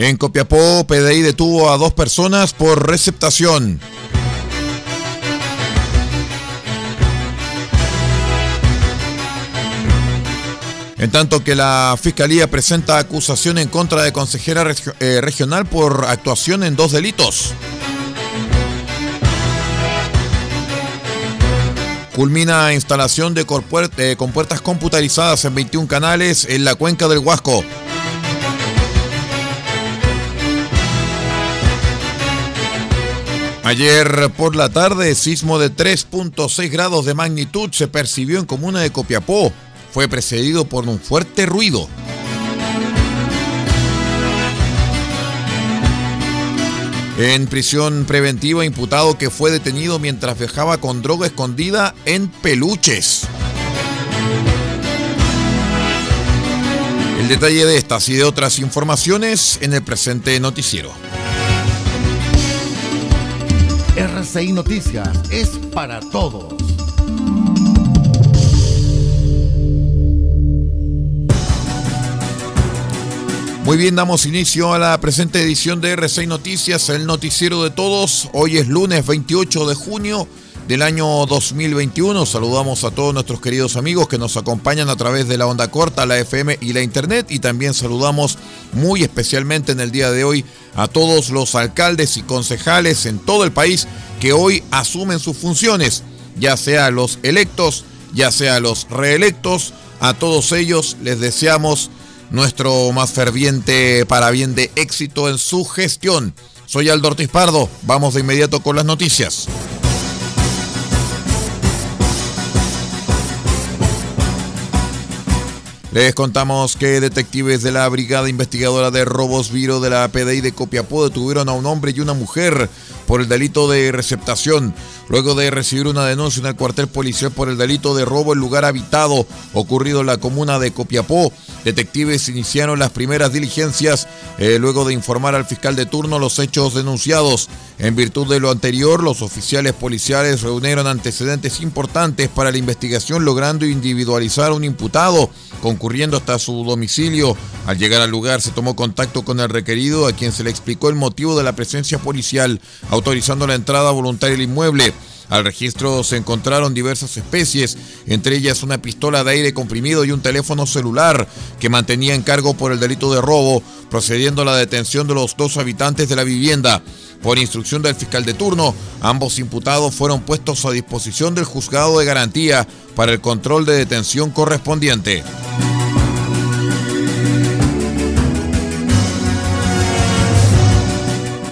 En Copiapó, PDI detuvo a dos personas por receptación. En tanto que la Fiscalía presenta acusación en contra de consejera eh, regional por actuación en dos delitos. Culmina instalación de eh, compuertas computarizadas en 21 canales en la cuenca del Huasco. Ayer por la tarde, sismo de 3.6 grados de magnitud se percibió en comuna de Copiapó fue precedido por un fuerte ruido. En prisión preventiva, imputado que fue detenido mientras viajaba con droga escondida en peluches. El detalle de estas y de otras informaciones en el presente noticiero. RCI Noticias es para todos. Muy bien, damos inicio a la presente edición de R6 Noticias, el noticiero de todos. Hoy es lunes 28 de junio del año 2021. Saludamos a todos nuestros queridos amigos que nos acompañan a través de la onda corta, la FM y la Internet. Y también saludamos muy especialmente en el día de hoy a todos los alcaldes y concejales en todo el país que hoy asumen sus funciones, ya sea los electos, ya sea los reelectos. A todos ellos les deseamos nuestro más ferviente para bien de éxito en su gestión. Soy Aldo Ortiz Pardo, vamos de inmediato con las noticias. Les contamos que detectives de la Brigada Investigadora de Robos Viro de la PDI de Copiapó detuvieron a un hombre y una mujer por el delito de receptación, luego de recibir una denuncia en el cuartel policial por el delito de robo en lugar habitado ocurrido en la comuna de Copiapó. Detectives iniciaron las primeras diligencias eh, luego de informar al fiscal de turno los hechos denunciados. En virtud de lo anterior, los oficiales policiales reunieron antecedentes importantes para la investigación logrando individualizar a un imputado concurriendo hasta su domicilio. Al llegar al lugar se tomó contacto con el requerido a quien se le explicó el motivo de la presencia policial, autorizando la entrada voluntaria al inmueble. Al registro se encontraron diversas especies, entre ellas una pistola de aire comprimido y un teléfono celular que mantenía en cargo por el delito de robo, procediendo a la detención de los dos habitantes de la vivienda. Por instrucción del fiscal de turno, ambos imputados fueron puestos a disposición del juzgado de garantía para el control de detención correspondiente.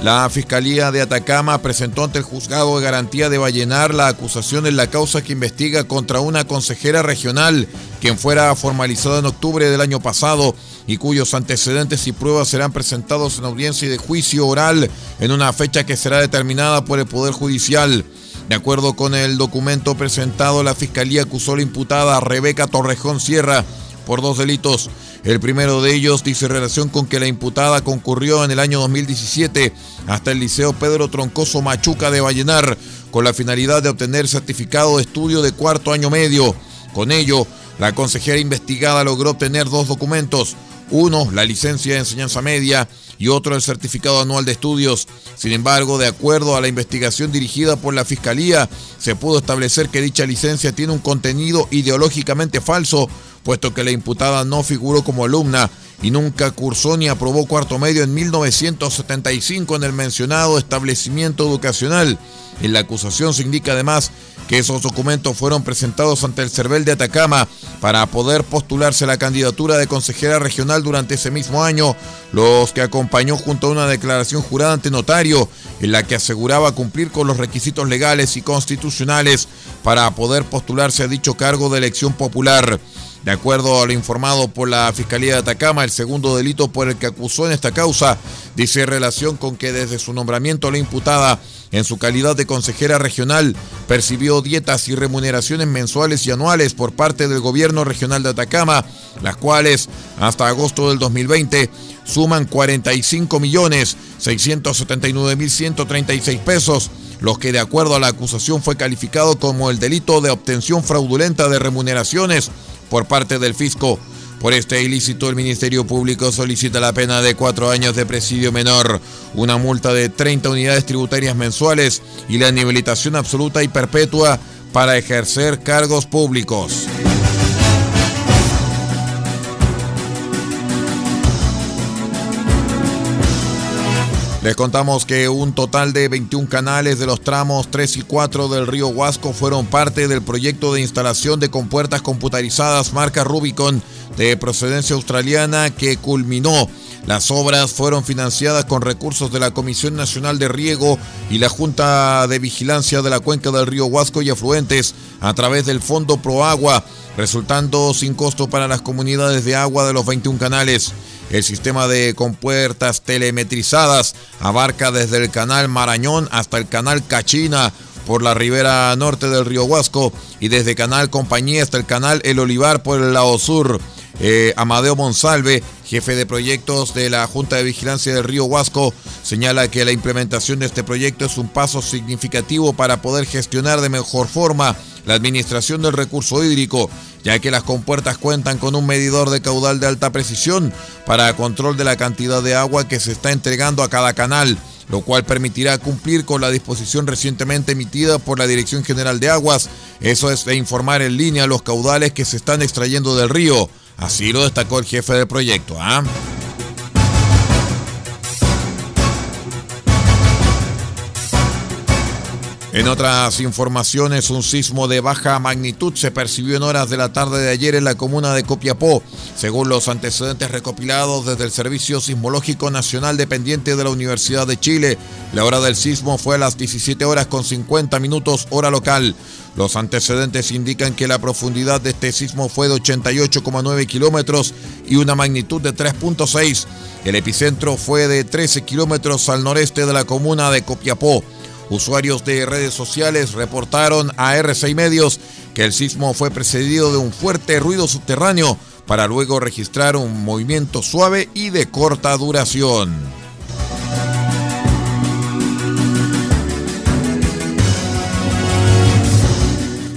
La Fiscalía de Atacama presentó ante el juzgado de garantía de Vallenar la acusación en la causa que investiga contra una consejera regional, quien fuera formalizada en octubre del año pasado y cuyos antecedentes y pruebas serán presentados en audiencia de juicio oral en una fecha que será determinada por el Poder Judicial. De acuerdo con el documento presentado, la Fiscalía acusó a la imputada Rebeca Torrejón Sierra por dos delitos. El primero de ellos dice relación con que la imputada concurrió en el año 2017 hasta el Liceo Pedro Troncoso Machuca de Vallenar con la finalidad de obtener certificado de estudio de cuarto año medio. Con ello, la consejera investigada logró obtener dos documentos, uno, la licencia de enseñanza media y otro, el certificado anual de estudios. Sin embargo, de acuerdo a la investigación dirigida por la Fiscalía, se pudo establecer que dicha licencia tiene un contenido ideológicamente falso, puesto que la imputada no figuró como alumna y nunca cursó ni aprobó cuarto medio en 1975 en el mencionado establecimiento educacional. En la acusación se indica además que esos documentos fueron presentados ante el CERVEL de Atacama para poder postularse a la candidatura de consejera regional durante ese mismo año, los que acompañó junto a una declaración jurada ante notario en la que aseguraba cumplir con los requisitos legales y constitucionales para poder postularse a dicho cargo de elección popular. De acuerdo a lo informado por la Fiscalía de Atacama, el segundo delito por el que acusó en esta causa dice relación con que desde su nombramiento la imputada, en su calidad de consejera regional, percibió dietas y remuneraciones mensuales y anuales por parte del gobierno regional de Atacama, las cuales hasta agosto del 2020 suman 45 millones 679 mil 136 pesos los que de acuerdo a la acusación fue calificado como el delito de obtención fraudulenta de remuneraciones por parte del fisco. Por este ilícito, el Ministerio Público solicita la pena de cuatro años de presidio menor, una multa de 30 unidades tributarias mensuales y la inhabilitación absoluta y perpetua para ejercer cargos públicos. Les contamos que un total de 21 canales de los tramos 3 y 4 del río Huasco fueron parte del proyecto de instalación de compuertas computarizadas marca Rubicon de procedencia australiana que culminó. Las obras fueron financiadas con recursos de la Comisión Nacional de Riego y la Junta de Vigilancia de la Cuenca del Río Huasco y afluentes a través del Fondo Proagua, resultando sin costo para las comunidades de agua de los 21 canales. El sistema de compuertas telemetrizadas abarca desde el canal Marañón hasta el canal Cachina por la ribera norte del río Huasco y desde Canal Compañía hasta el canal El Olivar por el lado sur. Eh, Amadeo Monsalve, jefe de proyectos de la Junta de Vigilancia del Río Huasco, señala que la implementación de este proyecto es un paso significativo para poder gestionar de mejor forma la administración del recurso hídrico, ya que las compuertas cuentan con un medidor de caudal de alta precisión para control de la cantidad de agua que se está entregando a cada canal, lo cual permitirá cumplir con la disposición recientemente emitida por la Dirección General de Aguas, eso es de informar en línea los caudales que se están extrayendo del río. Así lo destacó el jefe del proyecto. ¿ah? En otras informaciones, un sismo de baja magnitud se percibió en horas de la tarde de ayer en la comuna de Copiapó, según los antecedentes recopilados desde el Servicio Sismológico Nacional dependiente de la Universidad de Chile. La hora del sismo fue a las 17 horas con 50 minutos hora local. Los antecedentes indican que la profundidad de este sismo fue de 88,9 kilómetros y una magnitud de 3.6. El epicentro fue de 13 kilómetros al noreste de la comuna de Copiapó. Usuarios de redes sociales reportaron a R6 Medios que el sismo fue precedido de un fuerte ruido subterráneo para luego registrar un movimiento suave y de corta duración.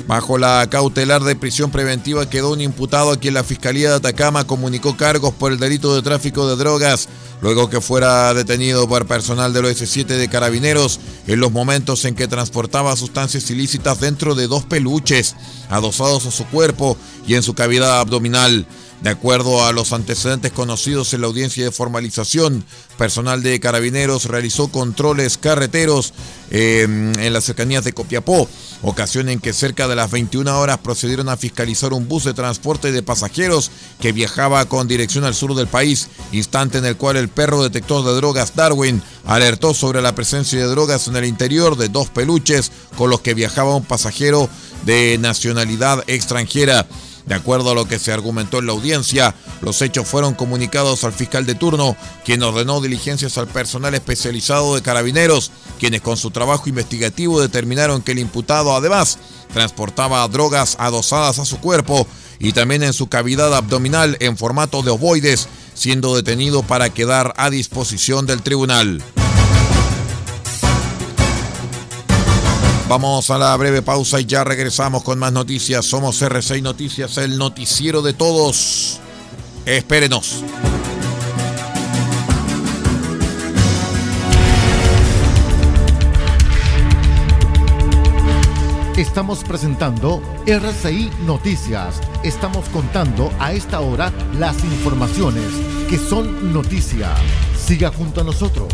Bajo la cautelar de prisión preventiva quedó un imputado a quien la Fiscalía de Atacama comunicó cargos por el delito de tráfico de drogas, luego que fuera detenido por personal del OS7 de Carabineros en los momentos en que transportaba sustancias ilícitas dentro de dos peluches adosados a su cuerpo y en su cavidad abdominal. De acuerdo a los antecedentes conocidos en la audiencia de formalización, personal de carabineros realizó controles carreteros em, en las cercanías de Copiapó, ocasión en que cerca de las 21 horas procedieron a fiscalizar un bus de transporte de pasajeros que viajaba con dirección al sur del país, instante en el cual el perro detector de drogas Darwin alertó sobre la presencia de drogas en el interior de dos peluches con los que viajaba un pasajero de nacionalidad extranjera. De acuerdo a lo que se argumentó en la audiencia, los hechos fueron comunicados al fiscal de turno, quien ordenó diligencias al personal especializado de carabineros, quienes con su trabajo investigativo determinaron que el imputado además transportaba drogas adosadas a su cuerpo y también en su cavidad abdominal en formato de ovoides, siendo detenido para quedar a disposición del tribunal. Vamos a la breve pausa y ya regresamos con más noticias. Somos R6 Noticias, el noticiero de todos. Espérenos. Estamos presentando RCI Noticias. Estamos contando a esta hora las informaciones que son noticia. Siga junto a nosotros.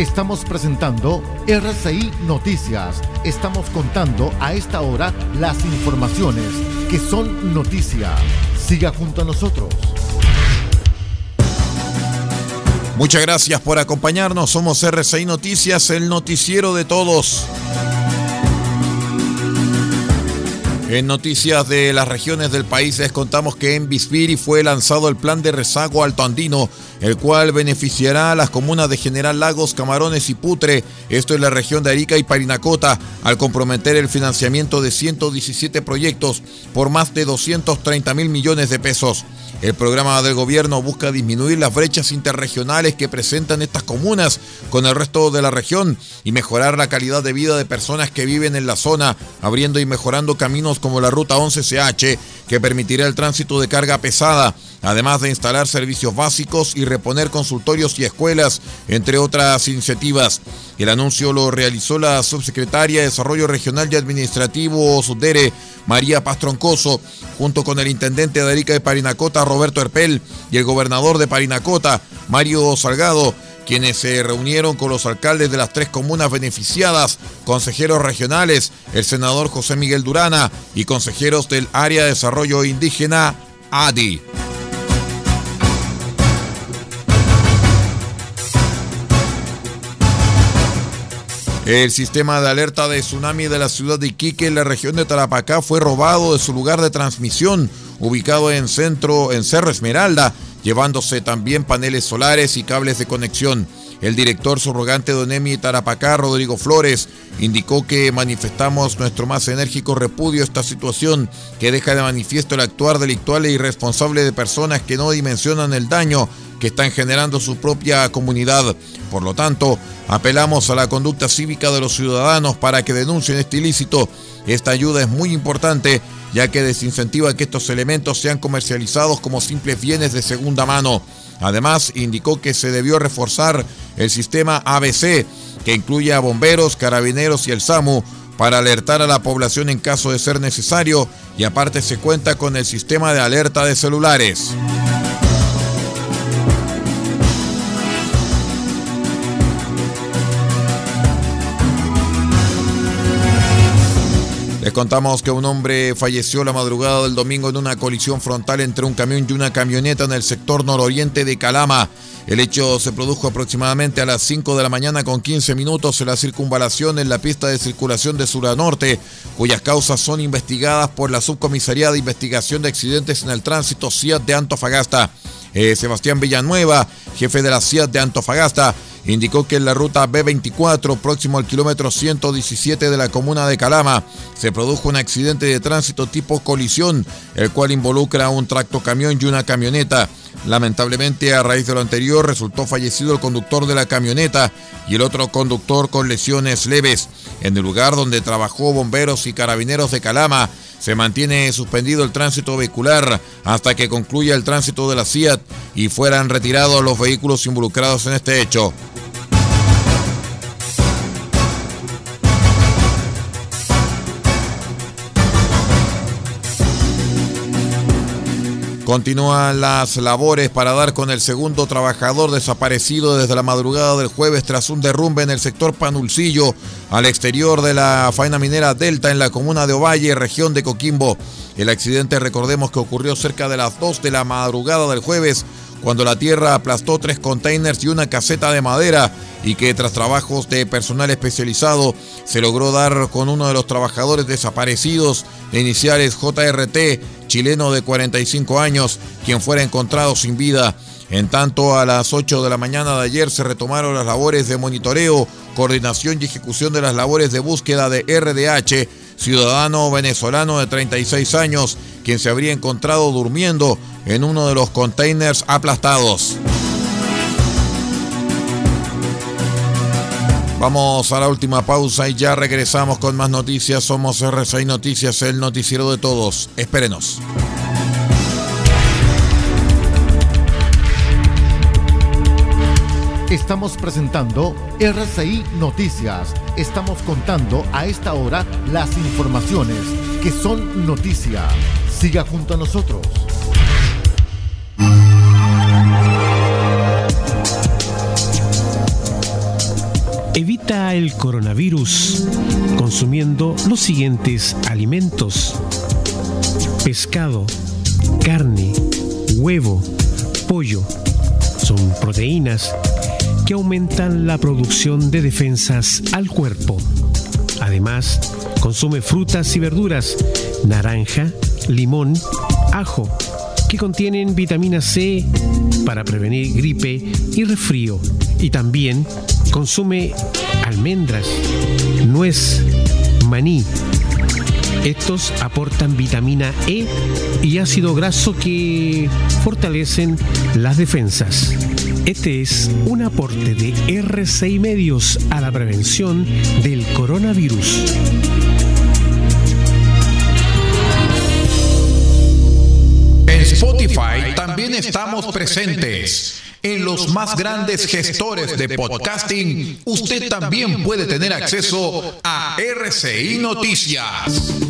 Estamos presentando RCI Noticias. Estamos contando a esta hora las informaciones que son noticia. Siga junto a nosotros. Muchas gracias por acompañarnos. Somos RCI Noticias, el noticiero de todos. En noticias de las regiones del país les contamos que en Bispiri fue lanzado el plan de rezago alto andino, el cual beneficiará a las comunas de General Lagos, Camarones y Putre, esto es la región de Arica y Parinacota, al comprometer el financiamiento de 117 proyectos por más de 230 mil millones de pesos. El programa del gobierno busca disminuir las brechas interregionales que presentan estas comunas con el resto de la región y mejorar la calidad de vida de personas que viven en la zona, abriendo y mejorando caminos como la Ruta 11CH, que permitirá el tránsito de carga pesada, además de instalar servicios básicos y reponer consultorios y escuelas, entre otras iniciativas. El anuncio lo realizó la subsecretaria de Desarrollo Regional y Administrativo Sudere, María Pastroncoso, junto con el intendente de Arica de Parinacota, Roberto Herpel, y el gobernador de Parinacota, Mario Salgado, quienes se reunieron con los alcaldes de las tres comunas beneficiadas, consejeros regionales, el senador José Miguel Durana y consejeros del Área de Desarrollo Indígena, ADI. El sistema de alerta de tsunami de la ciudad de Iquique en la región de Tarapacá fue robado de su lugar de transmisión, ubicado en centro en Cerro Esmeralda, llevándose también paneles solares y cables de conexión. El director subrogante de ONEMI Tarapacá, Rodrigo Flores, indicó que manifestamos nuestro más enérgico repudio a esta situación que deja de manifiesto el actuar delictual e irresponsable de personas que no dimensionan el daño que están generando su propia comunidad. Por lo tanto, apelamos a la conducta cívica de los ciudadanos para que denuncien este ilícito. Esta ayuda es muy importante ya que desincentiva que estos elementos sean comercializados como simples bienes de segunda mano. Además, indicó que se debió reforzar el sistema ABC, que incluye a bomberos, carabineros y el SAMU, para alertar a la población en caso de ser necesario y aparte se cuenta con el sistema de alerta de celulares. Les contamos que un hombre falleció la madrugada del domingo en una colisión frontal entre un camión y una camioneta en el sector nororiente de Calama. El hecho se produjo aproximadamente a las 5 de la mañana con 15 minutos en la circunvalación en la pista de circulación de sur a norte, cuyas causas son investigadas por la Subcomisaría de Investigación de Accidentes en el Tránsito CIAT de Antofagasta. Eh, Sebastián Villanueva, jefe de la CIAT de Antofagasta, indicó que en la ruta B24, próximo al kilómetro 117 de la comuna de Calama, se produjo un accidente de tránsito tipo colisión, el cual involucra un tractocamión y una camioneta. Lamentablemente, a raíz de lo anterior, resultó fallecido el conductor de la camioneta y el otro conductor con lesiones leves. En el lugar donde trabajó bomberos y carabineros de Calama, se mantiene suspendido el tránsito vehicular hasta que concluya el tránsito de la CIAT y fueran retirados los vehículos involucrados en este hecho. Continúan las labores para dar con el segundo trabajador desaparecido desde la madrugada del jueves tras un derrumbe en el sector Panulcillo, al exterior de la faena minera Delta en la comuna de Ovalle, región de Coquimbo. El accidente, recordemos que ocurrió cerca de las 2 de la madrugada del jueves, cuando la tierra aplastó tres containers y una caseta de madera y que tras trabajos de personal especializado se logró dar con uno de los trabajadores desaparecidos de iniciales JRT, chileno de 45 años, quien fuera encontrado sin vida. En tanto, a las 8 de la mañana de ayer se retomaron las labores de monitoreo, coordinación y ejecución de las labores de búsqueda de RDH, ciudadano venezolano de 36 años, quien se habría encontrado durmiendo en uno de los containers aplastados. Vamos a la última pausa y ya regresamos con más noticias. Somos R6 Noticias, el noticiero de todos. Espérenos. Estamos presentando RCI Noticias. Estamos contando a esta hora las informaciones que son noticia. Siga junto a nosotros. Evita el coronavirus consumiendo los siguientes alimentos. Pescado, carne, huevo, pollo. Son proteínas que aumentan la producción de defensas al cuerpo. Además, consume frutas y verduras, naranja, limón, ajo, que contienen vitamina C para prevenir gripe y resfrío. Y también consume almendras, nuez, maní. Estos aportan vitamina E y ácido graso que fortalecen las defensas. Este es un aporte de RCI Medios a la prevención del coronavirus. En Spotify también estamos presentes. En los más grandes gestores de podcasting, usted también puede tener acceso a RCI Noticias.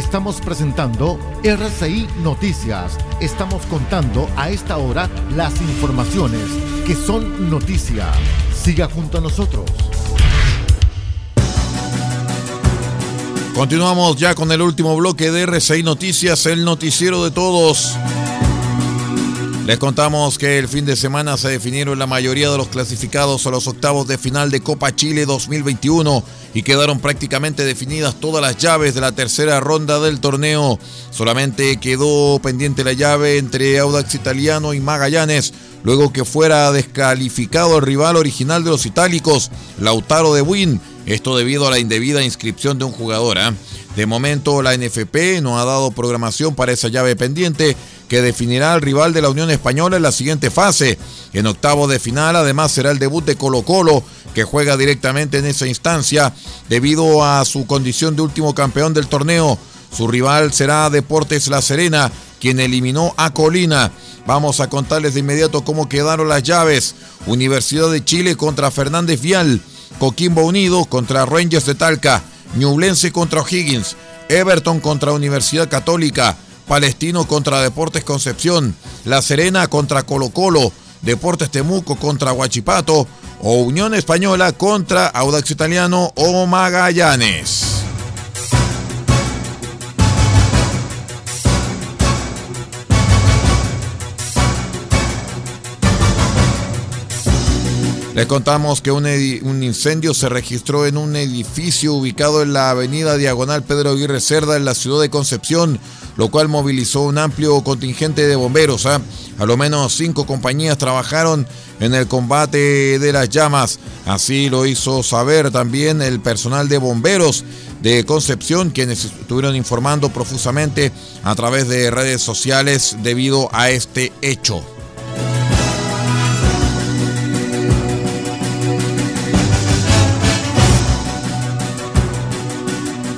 Estamos presentando RCI Noticias. Estamos contando a esta hora las informaciones que son noticia. Siga junto a nosotros. Continuamos ya con el último bloque de RCI Noticias, el noticiero de todos. Les contamos que el fin de semana se definieron la mayoría de los clasificados a los octavos de final de Copa Chile 2021 y quedaron prácticamente definidas todas las llaves de la tercera ronda del torneo. Solamente quedó pendiente la llave entre Audax Italiano y Magallanes, luego que fuera descalificado el rival original de los itálicos, Lautaro de Buin. Esto debido a la indebida inscripción de un jugador. ¿eh? De momento la NFP no ha dado programación para esa llave pendiente que definirá al rival de la Unión Española en la siguiente fase. En octavo de final además será el debut de Colo Colo, que juega directamente en esa instancia debido a su condición de último campeón del torneo. Su rival será Deportes La Serena, quien eliminó a Colina. Vamos a contarles de inmediato cómo quedaron las llaves. Universidad de Chile contra Fernández Vial, Coquimbo Unido contra Rangers de Talca, Ñublense contra O'Higgins, Everton contra Universidad Católica, Palestino contra Deportes Concepción, La Serena contra Colo Colo, Deportes Temuco contra Huachipato o Unión Española contra Audax Italiano o Magallanes. Les contamos que un, incendio se registró en un edificio ubicado en la avenida Diagonal Pedro Aguirre Cerda en la ciudad de Concepción, lo cual movilizó un amplio contingente de bomberos. ¿eh? A lo menos cinco compañías trabajaron en el combate de las llamas. Así lo hizo saber también el personal de bomberos de Concepción, quienes estuvieron informando profusamente a través de redes sociales debido a este hecho.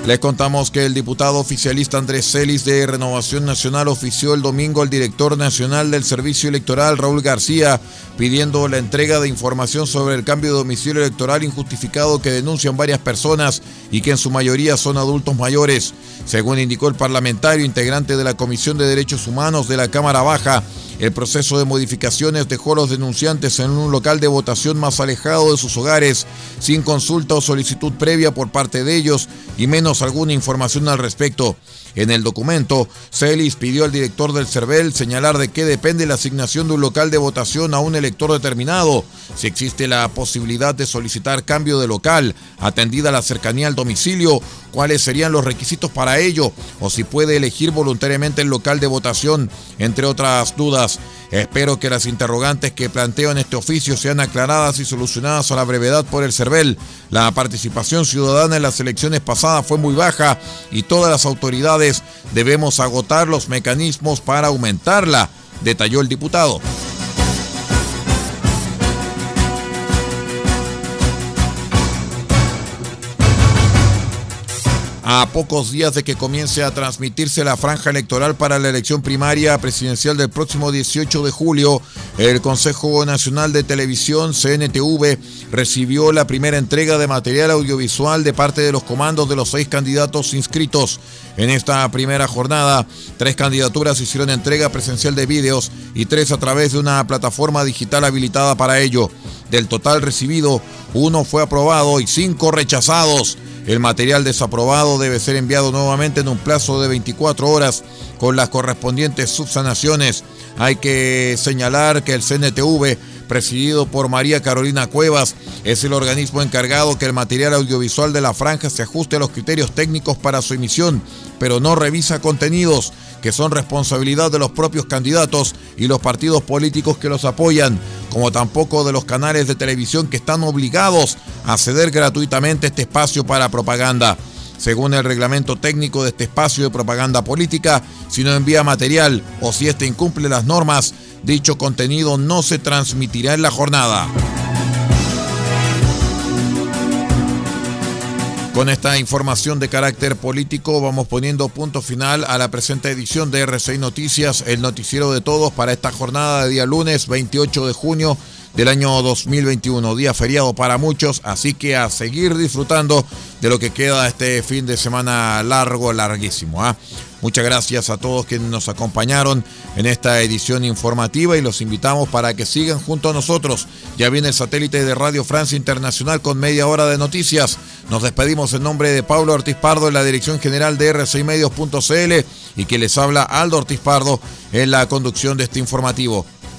Les contamos que el diputado oficialista Andrés Celis de Renovación Nacional ofició el domingo al director nacional del Servicio Electoral, Raúl García, pidiendo la entrega de información sobre el cambio de domicilio electoral injustificado que denuncian varias personas y que en su mayoría son adultos mayores. Según indicó el parlamentario integrante de la Comisión de Derechos Humanos de la Cámara Baja, el proceso de modificaciones dejó a los denunciantes en un local de votación más alejado de sus hogares, sin consulta o solicitud previa por parte de ellos y menos alguna información al respecto. En el documento, Celis pidió al director del CERVEL señalar de qué depende la asignación de un local de votación a un elector determinado, si existe la posibilidad de solicitar cambio de local, atendida la cercanía al domicilio, cuáles serían los requisitos para ello, o si puede elegir voluntariamente el local de votación, entre otras dudas. Espero que las interrogantes que planteo en este oficio sean aclaradas y solucionadas a la brevedad por el CERVEL. La participación ciudadana en las elecciones pasadas fue muy baja y todas las autoridades debemos agotar los mecanismos para aumentarla, detalló el diputado. A pocos días de que comience a transmitirse la franja electoral para la elección primaria presidencial del próximo 18 de julio, el Consejo Nacional de Televisión, CNTV, recibió la primera entrega de material audiovisual de parte de los comandos de los seis candidatos inscritos. En esta primera jornada, tres candidaturas hicieron entrega presencial de vídeos y tres a través de una plataforma digital habilitada para ello. Del total recibido, uno fue aprobado y cinco rechazados. El material desaprobado debe ser enviado nuevamente en un plazo de 24 horas con las correspondientes subsanaciones. Hay que señalar que el CNTV, presidido por María Carolina Cuevas, es el organismo encargado que el material audiovisual de la franja se ajuste a los criterios técnicos para su emisión, pero no revisa contenidos que son responsabilidad de los propios candidatos y los partidos políticos que los apoyan, como tampoco de los canales de televisión que están obligados a ceder gratuitamente este espacio para propaganda. Según el reglamento técnico de este espacio de propaganda política, si no envía material o si éste incumple las normas, dicho contenido no se transmitirá en la jornada. Con esta información de carácter político vamos poniendo punto final a la presente edición de RCI Noticias, el noticiero de todos para esta jornada de día lunes 28 de junio del año 2021, día feriado para muchos, así que a seguir disfrutando de lo que queda este fin de semana largo, larguísimo. ¿ah? Muchas gracias a todos quienes nos acompañaron en esta edición informativa y los invitamos para que sigan junto a nosotros. Ya viene el satélite de Radio Francia Internacional con media hora de noticias. Nos despedimos en nombre de Pablo Ortiz Pardo en la dirección general de r6medios.cl y que les habla Aldo Ortiz Pardo en la conducción de este informativo.